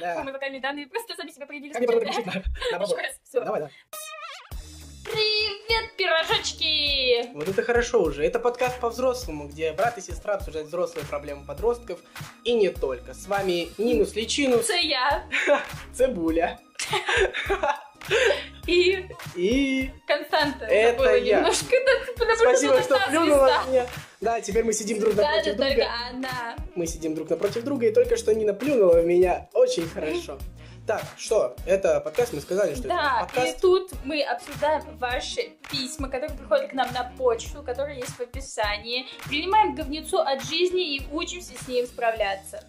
Да. Мы данные просто сами себя проявили. Как мне потом переключить на-. Давай, давай. Привет, пирожочки! Вот это хорошо уже. Это подкаст по-взрослому, где брат и сестра обсуждают взрослые проблемы подростков. И не только. С вами Нинус Личинус, Это я. Цибуля И и... Константа. Это забыла я. немножко, потому Спасибо, что плюнула меня. Да, теперь мы сидим друг Да, напротив это только друга. она. Мы сидим друг напротив друга, и только что Нина плюнула в меня очень хорошо. Так, что? Это подкаст, мы сказали, что Да, это подкаст. и тут мы обсуждаем ваши письма, которые приходят к нам на почту, которые есть в описании. Принимаем говнецу от жизни и учимся с ним справляться.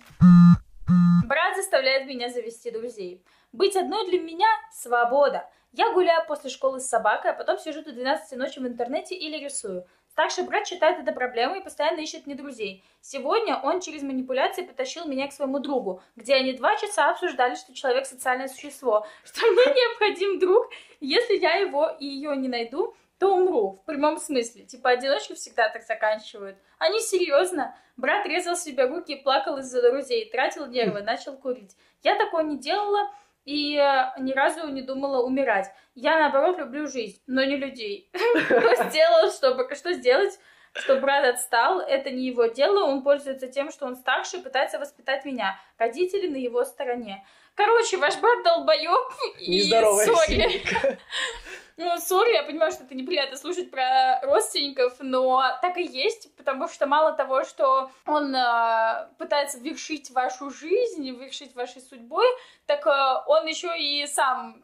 Брат заставляет меня завести друзей. Быть одной для меня – свобода. Я гуляю после школы с собакой, а потом сижу до 12 ночи в интернете или рисую. Старший брат считает это проблемой и постоянно ищет мне друзей. Сегодня он через манипуляции потащил меня к своему другу, где они два часа обсуждали, что человек социальное существо, что мне необходим друг, если я его и ее не найду, то умру, в прямом смысле. Типа, одиночки всегда так заканчивают. Они серьезно. Брат резал себе руки и плакал из-за друзей, тратил нервы, начал курить. Я такое не делала и э, ни разу не думала умирать. Я, наоборот, люблю жизнь, но не людей. Что сделал, чтобы... Что сделать, что брат отстал, это не его дело, он пользуется тем, что он старше и пытается воспитать меня. Родители на его стороне. Короче, ваш брат долбоёб и сори. Ну, сори, я понимаю, что это неприятно слушать про родственников, но так и есть, потому что мало того, что он э, пытается вершить вашу жизнь, вершить вашей судьбой, так э, он еще и сам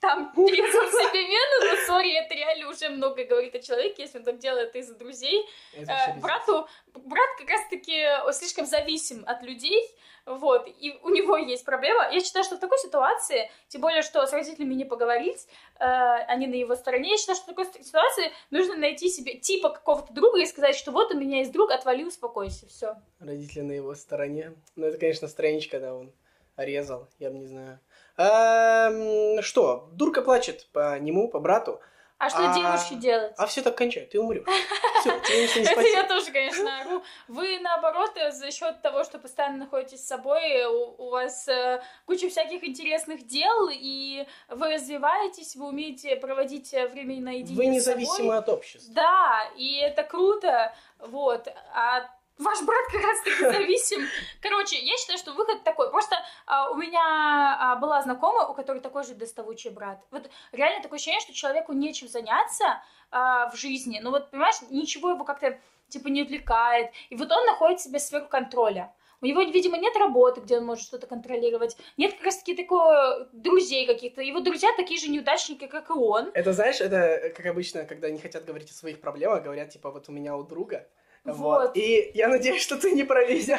там перецел себе вену, но сори, это реально уже много говорит о человеке, если он так делает из-за друзей. Э, брату, брат как раз-таки слишком зависим от людей, вот, и у него есть проблема. Я считаю, что в такой ситуации, тем более, что с родителями не поговорить, э, они на его стороне, я считаю, что в такой ситуации нужно найти себе типа какого-то друга и сказать, что вот у меня есть друг, отвали, успокойся, все. Родители на его стороне. Ну, это, конечно, страничка, когда он резал, я бы не знаю. Эм, что, дурка плачет по нему, по брату, А что А, девушке делать? а все так кончают, ты умрешь. Все, тебе ничего не Это спасет. я тоже, конечно, ору. Вы, наоборот, э, за счет того, что постоянно находитесь с собой, э, у, у вас э, куча всяких интересных дел, и вы развиваетесь, вы умеете проводить время наедине Вы независимы от общества. Да, и это круто, вот. А ваш брат как раз таки зависим. Короче, я считаю, что выход такой. Просто а, у меня а, была знакомая, у которой такой же доставучий брат. Вот реально такое ощущение, что человеку нечем заняться а, в жизни. Ну вот, понимаешь, ничего его как-то типа не отвлекает. И вот он находит себе сферу контроля. У него, видимо, нет работы, где он может что-то контролировать. Нет как раз-таки такого друзей каких-то. Его друзья такие же неудачники, как и он. Это, знаешь, это как обычно, когда не хотят говорить о своих проблемах, говорят, типа, вот у меня у друга. Вот. И я надеюсь, что ты не провезя.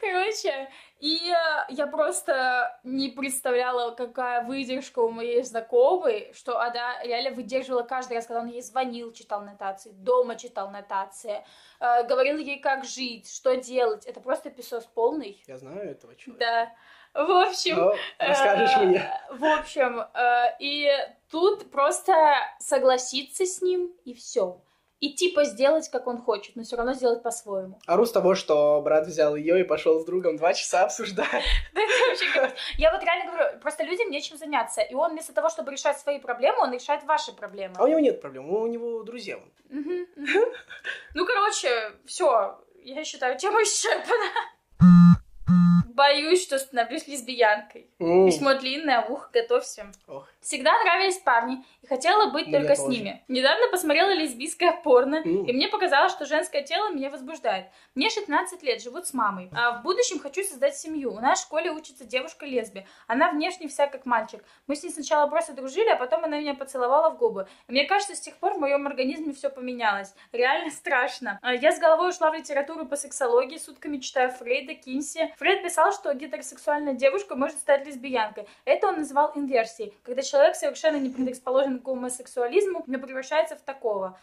Короче, и э, я просто не представляла, какая выдержка у моей знакомой, что она реально выдерживала каждый раз, когда он ей звонил, читал нотации, дома читал нотации, э, говорил ей, как жить, что делать. Это просто песос полный. Я знаю этого человека. Да. В общем, Но расскажешь э, мне. В общем, э, и тут просто согласиться с ним и все. И типа сделать, как он хочет, но все равно сделать по-своему. Ору с того, что брат взял ее и пошел с другом два часа обсуждать. Я вот реально говорю, просто людям нечем заняться. И он вместо того, чтобы решать свои проблемы, он решает ваши проблемы. А у него нет проблем, у него друзья. Ну, короче, все. Я считаю, тема исчерпана. Боюсь, что становлюсь лесбиянкой. М, Письмо длинное, ух, готовься. Ох. Всегда нравились парни, и хотела быть Мне только с тоже. ними. Недавно посмотрела лесбийское порно, М. и мне показалось, что женское тело меня возбуждает. Мне 16 лет, живу с мамой. А в будущем хочу создать семью. У нас в школе учится девушка-лесби. Она внешне вся как мальчик. Мы с ней сначала просто дружили, а потом она меня поцеловала в губы. И мне кажется, с тех пор в моем организме все поменялось. Реально страшно. А Я с головой ушла в литературу по сексологии, сутками читаю Фрейда, Кинси. Фрейд писал, что гетеросексуальная девушка может стать лесбиянкой. Это он называл инверсией, когда человек совершенно не предрасположен к гомосексуализму, но превращается в такого.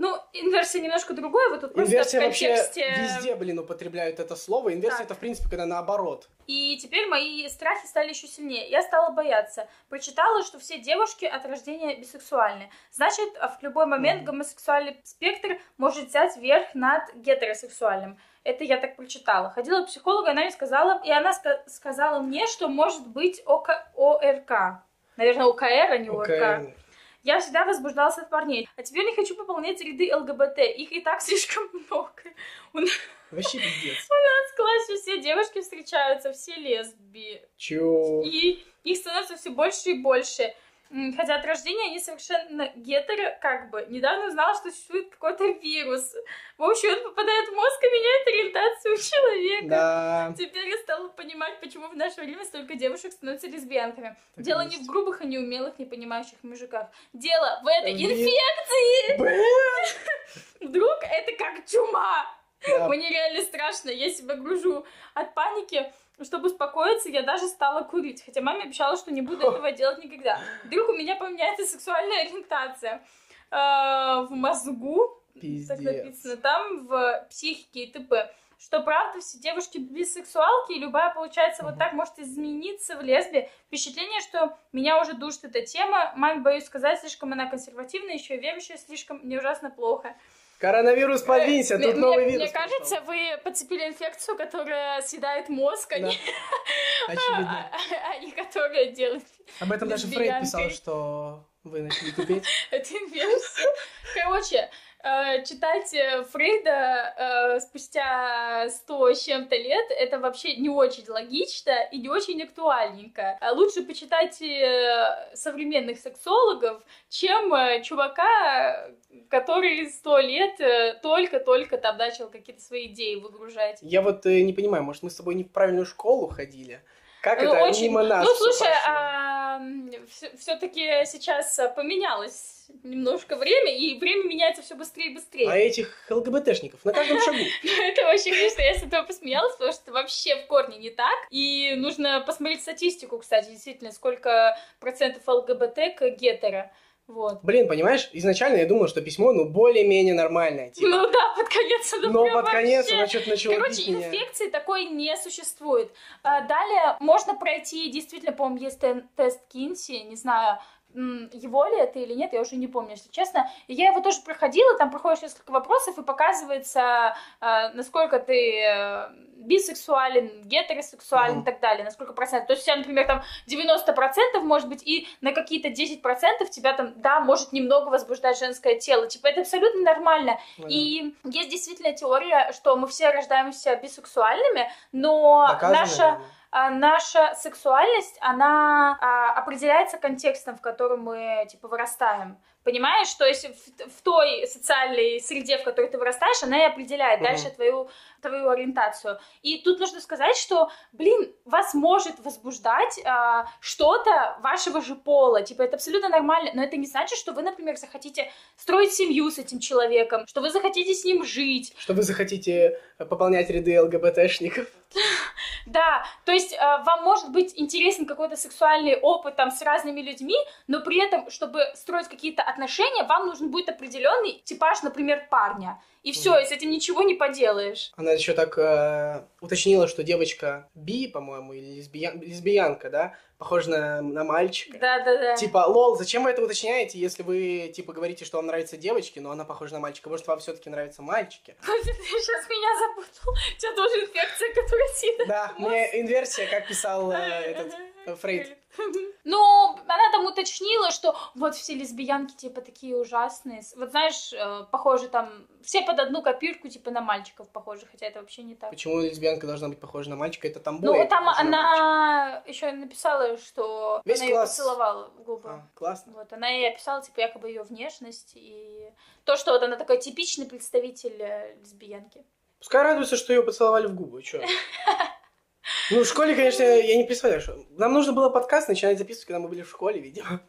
Ну, инверсия немножко другое, вот тут просто Инверсия в вообще контексте... везде, блин, употребляют это слово. Инверсия Так. это, в принципе, когда наоборот. И теперь мои страхи стали еще сильнее. Я стала бояться. Прочитала, что все девушки от рождения бисексуальны. Значит, в любой момент Мгм. гомосексуальный спектр может взять верх над гетеросексуальным. Это я так прочитала. Ходила к психологу, она мне сказала, и она ска- сказала мне, что может быть ОК, ОРК. Наверное, ОКР, а не ОРК. Окей. Я всегда возбуждалась от парней. А теперь не хочу пополнять ряды ЛГБТ. Их и так слишком много. Вообще пиздец. В классе все девушки встречаются, все лесби. Чё? И их становится все больше и больше. Хотя от рождения они совершенно гетеро, как бы. Недавно узнала, что существует какой-то вирус. В общем, он попадает в мозг человека. Да. Теперь я стала понимать, почему в наше время столько девушек становятся лесбиянками. Так Дело и не есть. в грубых и неумелых, непонимающих мужиках. Дело в этой Блин. инфекции! Блин. Вдруг это как чума! Да. Мне реально страшно, я себя гружу от паники. Чтобы успокоиться, я даже стала курить. Хотя маме обещала, что не буду этого делать никогда. Вдруг у меня поменяется сексуальная ориентация. Э, В мозгу, так Пиздец. написано, там в психике и т.п. Что правда, все девушки бисексуалки, и любая, получается, вот так может измениться в лесбе. Впечатление, что меня уже душит эта тема. Маме боюсь сказать, слишком она консервативная, еще и верующая слишком, мне ужасно плохо. Коронавирус подвинься, Мне- тут новый мне, вирус. Мне кажется, вы подцепили инфекцию, которая съедает мозг, а, Да. а- не которая делает Об этом даже Фрейд писал, что вы начали тупеть. эту инфекцию. Короче, э, читать э, Фрейда э, спустя сто с чем-то лет, это вообще не очень логично и не очень актуальненько. Лучше почитать э, современных сексологов, чем э, чувака, который сто лет э, только-только там начал какие-то свои идеи выгружать. Я вот э, не понимаю, может, мы с тобой не в правильную школу ходили? Как Ну, это очень- мимо нас Ну, слушай, прошло? все-таки сейчас а, поменялось немножко время, и время меняется все быстрее и быстрее. А этих ЛГБТшников на каждом шагу. Это очень смешно, я с этого посмеялась, потому что вообще в корне не так. И нужно посмотреть статистику, кстати, действительно, сколько процентов ЛГБТ к гетеро. Вот. Блин, понимаешь, изначально я думал, что письмо, ну, более-менее нормальное, типа. Ну да, под конец это Но под конец она что-то начала Короче, меня. инфекции такой не существует. А, Далее можно пройти, действительно, по-моему, есть тест Кинси, не знаю, его ли это или нет, я уже не помню, если честно. И я его тоже проходила, там проходишь несколько вопросов, и показывается, а, насколько ты э, бисексуален, гетеросексуален Мгм. и так далее, на сколько процентов. То есть у тебя, например, там 90% может быть, и на какие-то 10% тебя там, да, может немного возбуждать женское тело. Типа это абсолютно нормально. Ну, И есть действительно теория, что мы все рождаемся бисексуальными, но доказано, наша, наверное. а, наша сексуальность, она а, определяется контекстом, в котором мы, типа, вырастаем. Понимаешь? То есть в, в той социальной среде, в которой ты вырастаешь, она и определяет Мгм. дальше твою, твою ориентацию. И тут нужно сказать, что, блин, вас может возбуждать а, что-то вашего же пола. Типа, это абсолютно нормально. Но это не значит, что вы, например, захотите строить семью с этим человеком, что вы захотите с ним жить. Что вы захотите пополнять ряды ЛГБТшников? Да, то есть э, вам может быть интересен какой-то сексуальный опыт там с разными людьми, но при этом, чтобы строить какие-то отношения, вам нужен будет определенный типаж, например, парня. И все, и с этим ничего не поделаешь. Она еще так э, уточнила, что девочка би, по-моему, или лесбиян- лесбиянка, да, похожа на, на мальчика. Да-да-да. Типа, лол, зачем вы это уточняете, если вы, типа, говорите, что вам нравятся девочки, но она похожа на мальчика? Может, вам все-таки нравятся мальчики? Ты сейчас меня запутал. У тебя тоже инфекция, которая съедает Да, мне инверсия, как писал э, этот Фрейд. Ну, она там уточнила, что вот все лесбиянки, типа, такие ужасные. Вот знаешь, э, похожи там, все под одну копирку, типа, на мальчиков похожи, хотя это вообще не так. Почему лесбиянка должна быть похожа на мальчика? Это там Ну, там она еще написала, что Весь она ее поцеловала в губы. А, классно. Вот, она ей описала, типа, якобы ее внешность и то, что вот она такой типичный представитель э, лесбиянки. Пускай радуется, что ее поцеловали в губы, чё? Ну, в школе, конечно, я не представляю, что... Нам нужно было подкаст начинать записывать, когда мы были в школе, видимо.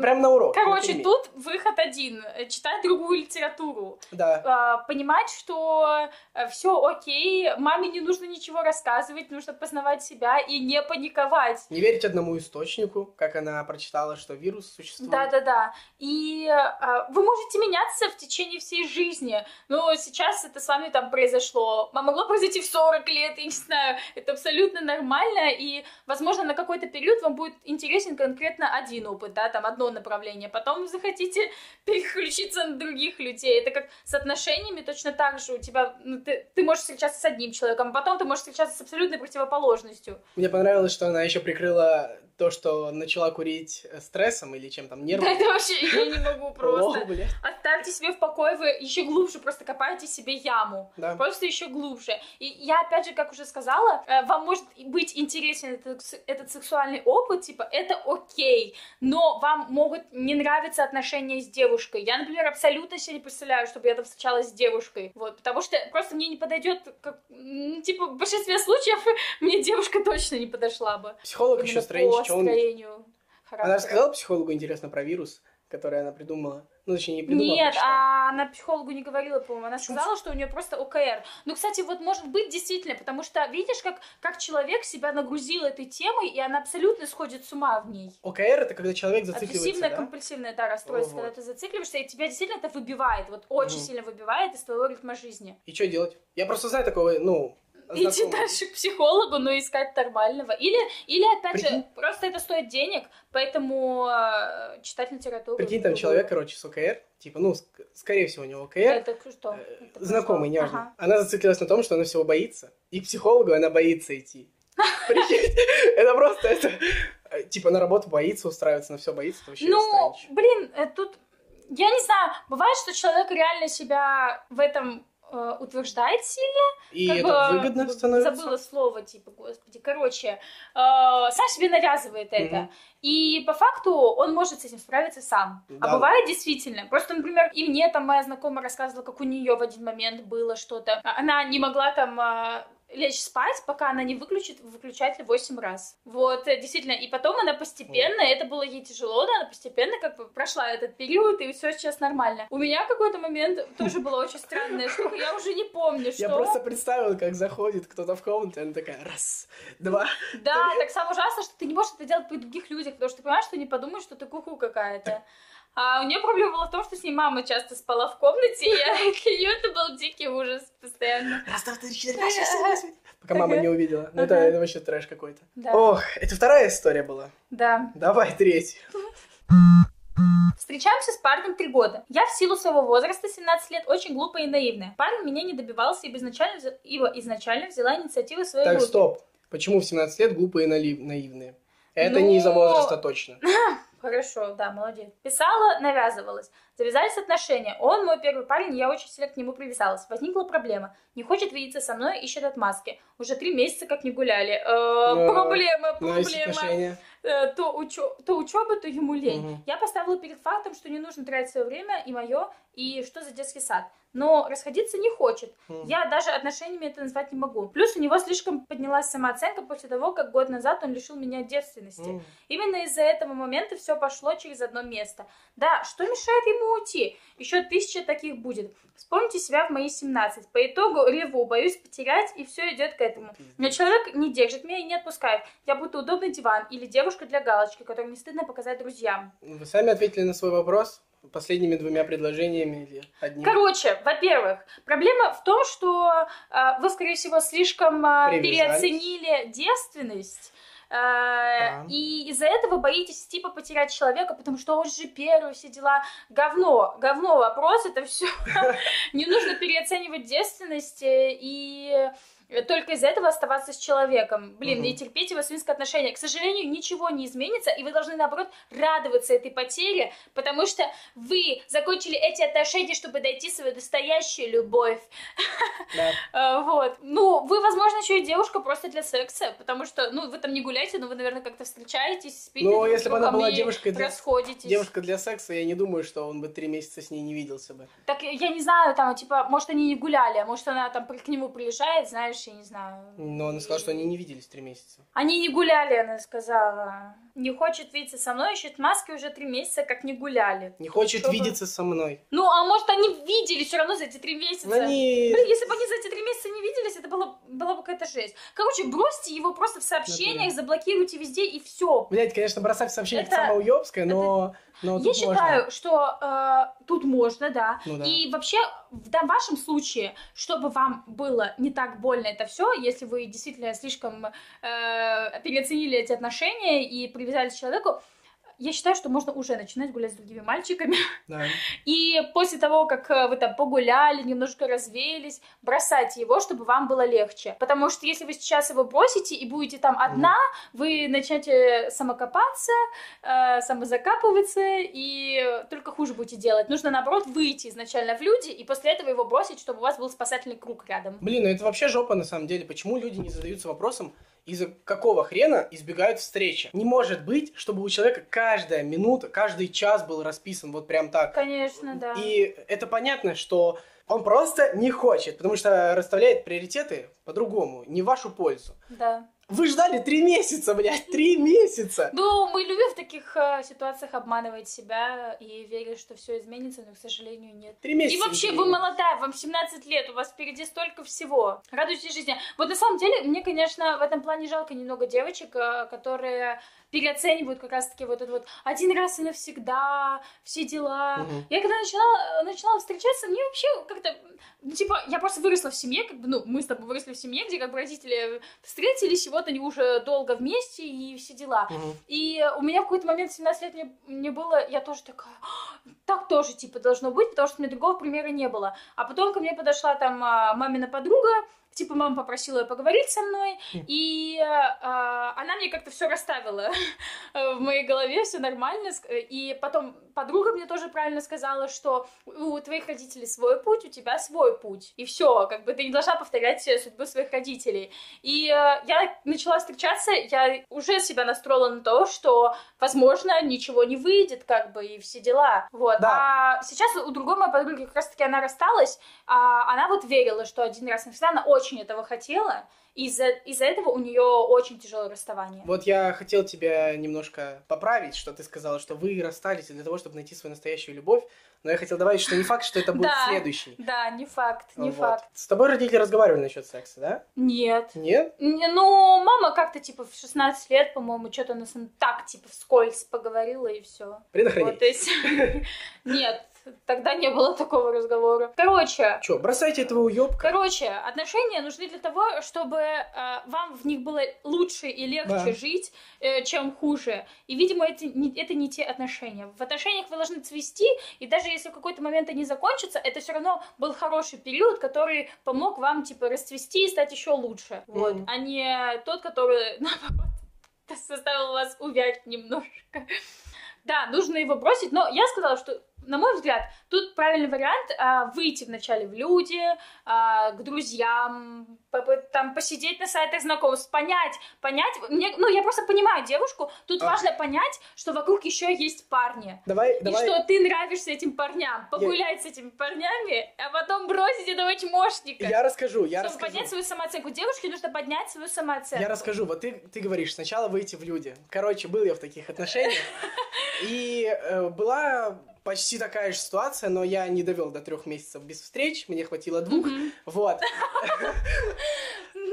Прям на урок. Короче, например. тут выход один. э, Читать другую литературу. Да. А, Понимать, что все окей, маме не нужно ничего рассказывать, нужно познавать себя и не паниковать. Не верить одному источнику, как она прочитала, что вирус существует. Да-да-да. И а, вы можете меняться в течение всей жизни. Но сейчас это с вами там произошло. А могло произойти в 40 лет, я не знаю. Это абсолютно нормально. И, возможно, на какой-то период вам будет интересен конкретно один опыт, да, там одно направление. Потом захотите переключиться на других людей. Это как с отношениями точно так же. У тебя, ну, ты, ты можешь встречаться с одним человеком, а потом ты можешь встречаться с абсолютной противоположностью. Мне понравилось, что она еще прикрыла то, что начала курить э, стрессом или чем там, Да, нервом. это вообще, я не могу просто. О. Оставьте себе в покое, вы еще глубже просто копаете себе яму. Да. Просто еще глубже. И я, опять же, как уже сказала, э, вам может быть интересен этот, этот сексуальный опыт, типа, это окей, но вам могут не нравиться отношения с девушкой. Я, например, абсолютно себе не представляю, чтобы я там встречалась с девушкой. Вот, потому что просто мне не подойдет, как, м, типа, в большинстве случаев мне девушка точно не подошла бы. Психолог Именно еще Стрэндж, что он... Она рассказала психологу, интересно, про вирус, который она придумала. Ну, точнее, не придумала, Нет, прочитала. а она психологу не говорила, по-моему. Она Почему? сказала, что у нее просто ОКР. Ну, кстати, вот может быть действительно, потому что видишь, как, как человек себя нагрузил этой темой, и она абсолютно сходит с ума в ней. ОКР это когда человек зацикливается, Обсессивное, да? компульсивное, да, расстройство, Вот. когда ты зацикливаешься, и тебя действительно это выбивает, вот очень Мгм. сильно выбивает из твоего ритма жизни. И что делать? Я просто знаю такого, ну, Идти дальше к психологу, но искать нормального. Или, или опять Прикинь. же, просто это стоит денег, поэтому э, читать литературу. Прикинь, там человек, короче, с ОКР, типа, ну, ск- скорее всего, у него ОКР, Это что? э, Это знакомый, что? неважно. Ага. Она зациклилась на том, что она всего боится. И к психологу она боится идти. Прикинь, это просто, это, э, типа, на работу боится устраиваться, на все боится, это вообще Ну, блин, э, тут, я не знаю, бывает, что человек реально себя в этом э, утверждает сильно. И как это бы, выгодно б- становится. Забыла слово, типа, господи. Короче, э, сам себе навязывает это. Мгм. И по факту он может с этим справиться сам. Да. А бывает действительно. Просто, например, и мне там моя знакомая рассказывала, как у нее в один момент было что-то. А- Она не могла там а, лечь спать, пока она не выключит выключатель 8 раз. Вот, э, действительно. И потом она постепенно, это было ей тяжело, да, она постепенно как бы прошла этот период, и все сейчас нормально. У меня какой-то момент тоже была очень странная штука, я уже не помню, что... Я просто представил, как заходит кто-то в комнату, и она такая, раз, два. Да, так самое ужасное, что ты не можешь это делать при других людях, потому что ты понимаешь, что они подумают, что ты куку какая-то. А у нее проблема была в том, что с ней мама часто спала в комнате, и я- для нее это был дикий ужас постоянно. Раз, два, три, четыре, пять, шесть, семь, восемь. Пока мама не увидела. Ну, это, вообще трэш какой-то. Да, Ох, это вторая история была. да. Давай третью. Встречаемся с парнем три года. Я в силу своего возраста, 17 лет, очень глупая и наивная. Парень меня не добивался, ибо изначально, взя- ибо изначально взяла инициативу своей Так, руки. стоп. Почему в 17 лет глупые и наивные? Это Ну, не из-за возраста точно. Хорошо, да, молодец. Писала, навязывалась. Завязались отношения. Он мой первый парень, я очень сильно к нему привязалась. Возникла проблема. Не хочет видеться со мной, ищет отмазки. Уже три месяца как не гуляли. Э, проблема, Ну, проблема. Э, то, учё- то учеба, то ему лень. Мгм. Я поставила перед фактом, что не нужно тратить свое время и мое, и что за детский сад. Но расходиться не хочет. Мгм. Я даже отношениями это назвать не могу. Плюс у него слишком поднялась самооценка после того, как год назад он лишил меня девственности. М. Именно из-за этого момента все пошло через одно место. Да, что мешает ему уйти? Еще тысяча таких будет. Вспомните себя в мои 17. По итогу реву, боюсь потерять, и все идет к этому. Но человек не держит меня и не отпускает. Я будто удобный диван или девушка для галочки, которую не стыдно показать друзьям. Вы сами ответили на свой вопрос последними двумя предложениями или одним? Короче, во-первых, проблема в том, что э, вы, скорее всего, слишком э, переоценили девственность. Э, Да. И из-за этого боитесь типа потерять человека, потому что он же первый, все дела. Говно, говно вопрос, это все. Не нужно переоценивать девственность э, и только из-за этого оставаться с человеком. Блин, Мгм. и терпеть его свинское отношение. К сожалению, ничего не изменится, и вы должны, наоборот, радоваться этой потере, потому что вы закончили эти отношения, чтобы найти свою настоящую любовь. Да. А, Вот. Ну, вы, возможно, еще и девушка просто для секса, потому что, ну, вы там не гуляете, но вы, наверное, как-то встречаетесь, спите Ну, если бы она была девушкой для- расходитесь. Девушка для секса, я не думаю, что он бы три месяца с ней не виделся бы. Так я не знаю, там, типа, может, они не гуляли, а может, она там к нему приезжает, знаешь, дальше, я не знаю. Но она сказала, что они не виделись три месяца. Они не гуляли, она сказала. Не хочет видеться со мной, ищет маски уже три месяца, как не гуляли. Не хочет Чтобы- видеться со мной. Ну, а может, они виделись все равно за эти три месяца? Они... Блин, если бы они за эти три месяца не виделись, это было, была бы какая-то жесть. Короче, бросьте его просто в сообщениях, Натуре. заблокируйте везде и все. Блять, конечно, бросать сообщение Это- это... самое уёбское, но... но Я считаю, можно. что э, тут можно, да. Ну да. И вообще, в да- вашем случае, чтобы вам было не так больно это все, если вы действительно слишком э, переоценили эти отношения и привязались к человеку, я считаю, что можно уже начинать гулять с другими мальчиками. Да. И после того, как э, вы там погуляли, немножко развеялись, бросайте его, чтобы вам было легче. Потому что если вы сейчас его бросите и будете там одна, вы начнете самокопаться, э, самозакапываться, и только хуже будете делать. Нужно, наоборот, выйти изначально в люди, и после этого его бросить, чтобы у вас был спасательный круг рядом. Блин, ну это вообще жопа на самом деле. Почему люди не задаются вопросом, из-за какого хрена избегают встречи? Не может быть, чтобы у человека каждая минута, каждый час был расписан вот прям так. Конечно, да. И это понятно, что он просто не хочет, потому что расставляет приоритеты по-другому, не в вашу пользу. Да. Вы ждали три месяца, блядь, три месяца! Ну, мы любим в таких э, ситуациях обманывать себя и верить, что все изменится, но, к сожалению, нет. Три месяца. И вообще, вы молодая, вам 17 лет, у вас впереди столько всего. Радуйтесь жизни. Вот на самом деле, мне, конечно, в этом плане жалко немного девочек, э, которые переоценивают как раз-таки вот это вот один раз и навсегда, все дела. Мгм. Я когда начинала, начинала встречаться, мне вообще как-то, ну, типа, я просто выросла в семье, как бы, ну, мы с тобой выросли в семье, где как бы родители встретились, и вот они уже долго вместе, и все дела. Мгм. И у меня в какой-то момент 17 лет мне, мне было, я тоже такая, «А, так тоже, типа, должно быть, потому что у меня другого примера не было. А потом ко мне подошла там а, мамина подруга, типа, мама попросила ее поговорить со мной, Хм. и а, она мне как-то все расставила в моей голове, все нормально. И потом подруга мне тоже правильно сказала, что у твоих родителей свой путь, у тебя свой путь. И все, как бы ты не должна повторять судьбу своих родителей. И э, я начала встречаться, я уже себя настроила на то, что, возможно, ничего не выйдет, как бы, и все дела. Вот. Да. А сейчас у другой моей подруги как раз-таки она рассталась, а она вот верила, что один раз навсегда, она очень этого хотела, и из-за из этого у нее очень тяжелое расставание. Вот я хотел тебя немножко поправить, что ты сказала, что вы расстались для того, чтобы найти свою настоящую любовь, но я хотел добавить, что не факт, что это будет следующий. Да, не факт, не факт. С тобой родители разговаривали насчет секса, да? Нет. Нет? Не, Ну, мама как-то, типа, в 16 лет, по-моему, что-то нас так, типа, вскользь поговорила, и все. Предохранить. Нет, тогда не было такого разговора. Короче, Чё, бросайте этого уёбка. Короче, отношения нужны для того, чтобы э, вам в них было лучше и легче Да. жить, э, чем хуже. И, видимо, это не, это не те отношения. В отношениях вы должны цвести, и даже если в какой-то момент они закончатся, это все равно был хороший период, который помог вам, типа, расцвести и стать еще лучше. Вот. Мгм. А не тот, который, наоборот, заставил вас увять немножко. Да, нужно его бросить, но я сказала, что, на мой взгляд, тут правильный вариант а, выйти вначале в люди, а, к друзьям, там посидеть на сайтах знакомств, понять, понять, мне, ну, я просто понимаю девушку, тут А. важно понять, что вокруг еще есть парни. Давай, И давай. что ты нравишься этим парням, погулять с этими парнями, а потом бросить этого чмошника. Я расскажу, я Чтобы расскажу. поднять свою самооценку. Девушке нужно поднять свою самооценку. Я расскажу. Вот ты, ты говоришь, сначала выйти в люди. Короче, был я в таких отношениях. И э, была почти такая же ситуация, но я не довел до трех месяцев без встреч. Мне хватило двух. Мгм. Вот.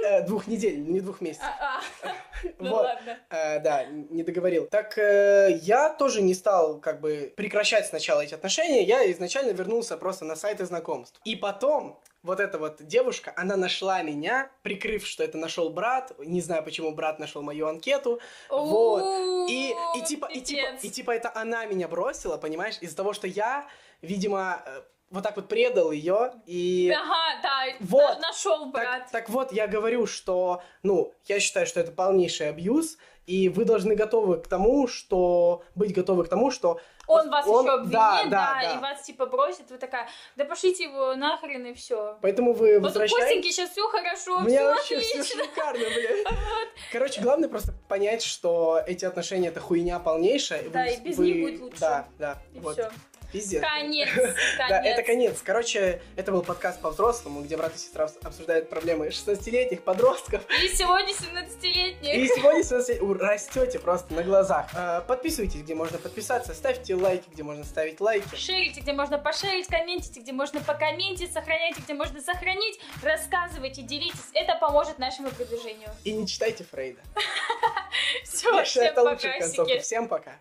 Э, Двух недель, не двух месяцев. А, а. Ну Вот. ладно. Э, да, не договорил. Так э, я тоже не стал как бы прекращать сначала эти отношения. Я изначально вернулся просто на сайты знакомств. И потом вот эта вот девушка, она нашла меня, прикрыв, что это нашел брат. Не знаю, почему брат нашел мою анкету. Вот. И, и типа, и типа, и типа это она меня бросила, понимаешь, из-за того, что я, видимо, э, вот так вот предал ее и Ага, да, Вот. нашел так, брат. так вот, я говорю, что, ну, я считаю, что это полнейший абьюз, и вы должны готовы к тому, что... Быть готовы к тому, что... Он вас он- еще обвинит, да, да, да, да. и вас типа бросит, вы такая, да пошлите его нахрен и все. Поэтому вы Вот у возвращаетесь... Костеньки сейчас все хорошо, У меня все вообще все отлично. шикарно, блядь. Короче, главное просто понять, что эти отношения это хуйня полнейшая. Да, вы- и без вы- них будет лучше. Да, да. И вот. все. Пиздец. Конец, Да, это конец. конец. Короче, это был подкаст по-взрослому, где брат и сестра обс- обсуждают проблемы 16-летних подростков. И сегодня 17-летний. И сегодня 16 у- растете просто на глазах. А, Подписывайтесь, где можно подписаться, ставьте лайки, где можно ставить лайки. Шерите, где можно пошерить, комментите, где можно покомментить, сохраняйте, где можно сохранить, рассказывайте, делитесь. Это поможет нашему продвижению. И не читайте Фрейда. Все, всем пока. Всем пока.